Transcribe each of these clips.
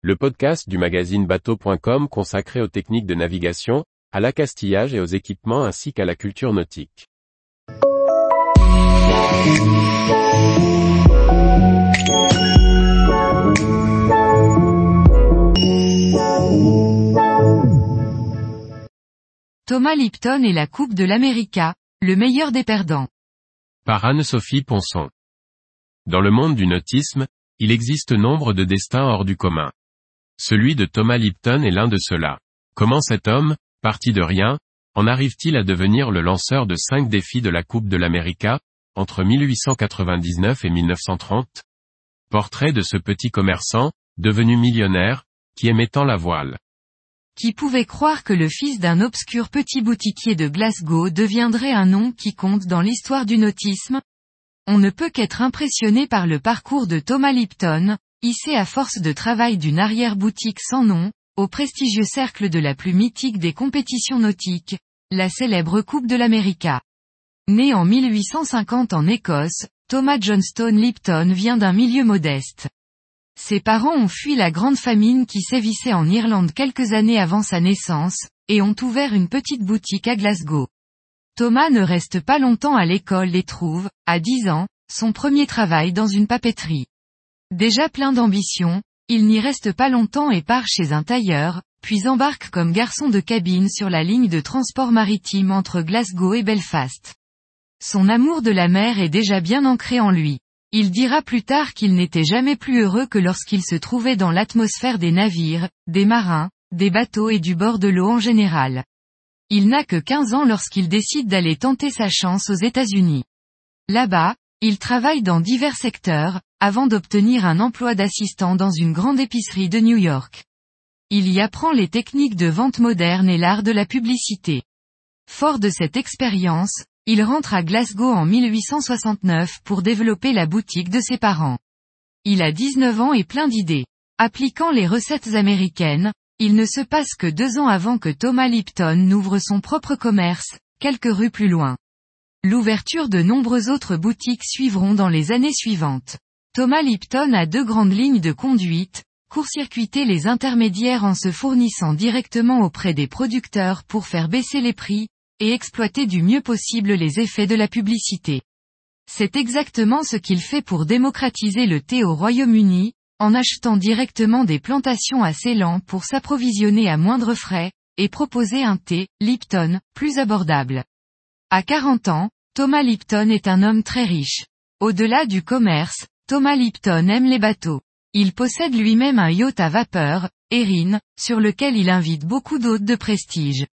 le podcast du magazine bateau.com consacré aux techniques de navigation, à l'accastillage et aux équipements ainsi qu'à la culture nautique. Thomas Lipton et la Coupe de l'América, le meilleur des perdants. Par Anne-Sophie Ponson. Dans le monde du nautisme, il existe nombre de destins hors du commun. Celui de Thomas Lipton est l'un de ceux-là. Comment cet homme, parti de rien, en arrive-t-il à devenir le lanceur de cinq défis de la Coupe de l'América, entre 1899 et 1930 Portrait de ce petit commerçant, devenu millionnaire, qui aimait tant la voile. Qui pouvait croire que le fils d'un obscur petit boutiquier de Glasgow deviendrait un nom qui compte dans l'histoire du nautisme? On ne peut qu'être impressionné par le parcours de Thomas Lipton, hissé à force de travail d'une arrière-boutique sans nom, au prestigieux cercle de la plus mythique des compétitions nautiques, la célèbre Coupe de l'América. Né en 1850 en Écosse, Thomas Johnstone Lipton vient d'un milieu modeste. Ses parents ont fui la grande famine qui sévissait en Irlande quelques années avant sa naissance, et ont ouvert une petite boutique à Glasgow. Thomas ne reste pas longtemps à l'école et trouve, à 10 ans, son premier travail dans une papeterie. Déjà plein d'ambition, il n'y reste pas longtemps et part chez un tailleur, puis embarque comme garçon de cabine sur la ligne de transport maritime entre Glasgow et Belfast. Son amour de la mer est déjà bien ancré en lui. Il dira plus tard qu'il n'était jamais plus heureux que lorsqu'il se trouvait dans l'atmosphère des navires, des marins, des bateaux et du bord de l'eau en général. Il n'a que 15 ans lorsqu'il décide d'aller tenter sa chance aux États-Unis. Là-bas, il travaille dans divers secteurs, avant d'obtenir un emploi d'assistant dans une grande épicerie de New York. Il y apprend les techniques de vente moderne et l'art de la publicité. Fort de cette expérience, il rentre à Glasgow en 1869 pour développer la boutique de ses parents. Il a 19 ans et plein d'idées. Appliquant les recettes américaines, il ne se passe que deux ans avant que Thomas Lipton n'ouvre son propre commerce, quelques rues plus loin. L'ouverture de nombreuses autres boutiques suivront dans les années suivantes. Thomas Lipton a deux grandes lignes de conduite, court-circuiter les intermédiaires en se fournissant directement auprès des producteurs pour faire baisser les prix, et exploiter du mieux possible les effets de la publicité. C'est exactement ce qu'il fait pour démocratiser le thé au Royaume-Uni, en achetant directement des plantations à Ceylan pour s'approvisionner à moindre frais, et proposer un thé, Lipton, plus abordable. À 40 ans, Thomas Lipton est un homme très riche. Au-delà du commerce, Thomas Lipton aime les bateaux. Il possède lui-même un yacht à vapeur, Erin, sur lequel il invite beaucoup d'hôtes de prestige.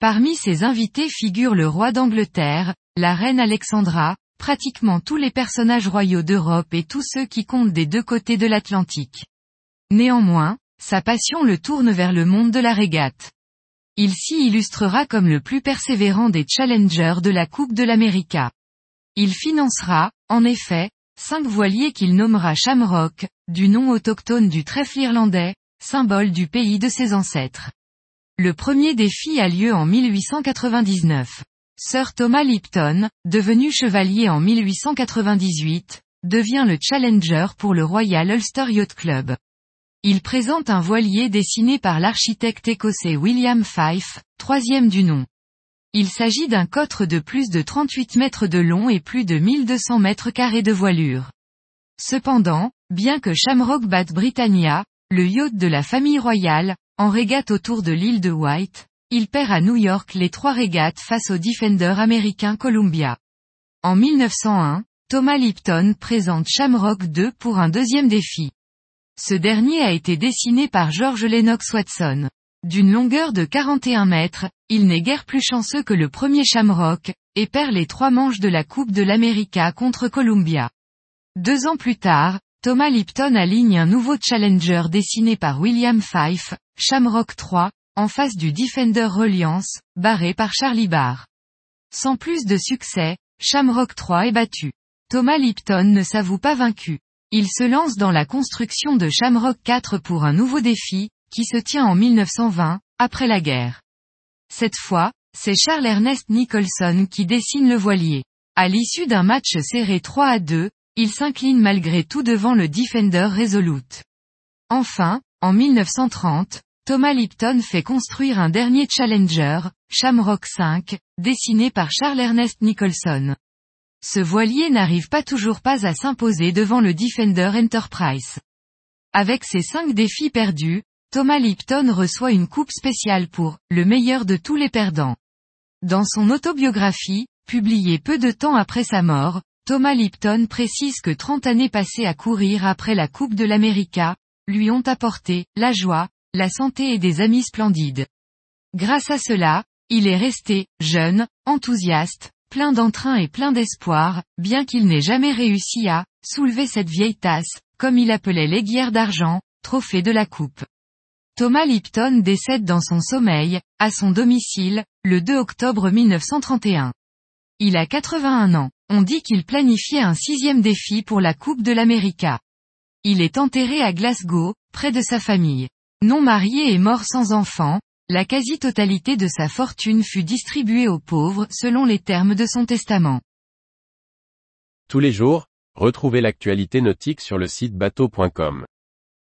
Parmi ses invités figurent le roi d'Angleterre, la reine Alexandra, pratiquement tous les personnages royaux d'Europe et tous ceux qui comptent des deux côtés de l'Atlantique. Néanmoins, sa passion le tourne vers le monde de la régate. Il s'y illustrera comme le plus persévérant des challengers de la Coupe de l'América. Il financera, en effet, cinq voiliers qu'il nommera Shamrock, du nom autochtone du trèfle irlandais, symbole du pays de ses ancêtres. Le premier défi a lieu en 1899. Sir Thomas Lipton, devenu chevalier en 1898, devient le challenger pour le Royal Ulster Yacht Club. Il présente un voilier dessiné par l'architecte écossais William Fife, troisième du nom. Il s'agit d'un cotre de plus de 38 mètres de long et plus de 1200 mètres carrés de voilure. Cependant, bien que Shamrock batte Britannia, le yacht de la famille royale, en régate autour de l'île de White, il perd à New York les trois régates face au Defender américain Columbia. En 1901, Thomas Lipton présente Shamrock 2 pour un deuxième défi. Ce dernier a été dessiné par George Lennox Watson. D'une longueur de 41 mètres, il n'est guère plus chanceux que le premier Shamrock, et perd les trois manches de la Coupe de l'América contre Columbia. Deux ans plus tard, Thomas Lipton aligne un nouveau Challenger dessiné par William Fife, Shamrock 3, en face du Defender Reliance, barré par Charlie Barr. Sans plus de succès, Shamrock 3 est battu. Thomas Lipton ne s'avoue pas vaincu. Il se lance dans la construction de Shamrock 4 pour un nouveau défi, qui se tient en 1920, après la guerre. Cette fois, c'est Charles Ernest Nicholson qui dessine le voilier. À l'issue d'un match serré 3 à 2, il s'incline malgré tout devant le Defender Resolute. Enfin, En 1930, Thomas Lipton fait construire un dernier Challenger, Shamrock 5, dessiné par Charles Ernest Nicholson. Ce voilier n'arrive pas toujours pas à s'imposer devant le Defender Enterprise. Avec ses cinq défis perdus, Thomas Lipton reçoit une coupe spéciale pour le meilleur de tous les perdants. Dans son autobiographie, publiée peu de temps après sa mort, Thomas Lipton précise que 30 années passées à courir après la Coupe de l'América, lui ont apporté la joie, la santé et des amis splendides. Grâce à cela, il est resté jeune, enthousiaste, plein d'entrain et plein d'espoir, bien qu'il n'ait jamais réussi à soulever cette vieille tasse, comme il appelait l'aiguière d'argent, trophée de la coupe. Thomas Lipton décède dans son sommeil, à son domicile, le 2 octobre 1931. Il a 81 ans. On dit qu'il planifiait un sixième défi pour la Coupe de l'América. Il est enterré à Glasgow, près de sa famille. Non marié et mort sans enfant, la quasi-totalité de sa fortune fut distribuée aux pauvres selon les termes de son testament. Tous les jours, retrouvez l'actualité nautique sur le site bateau.com.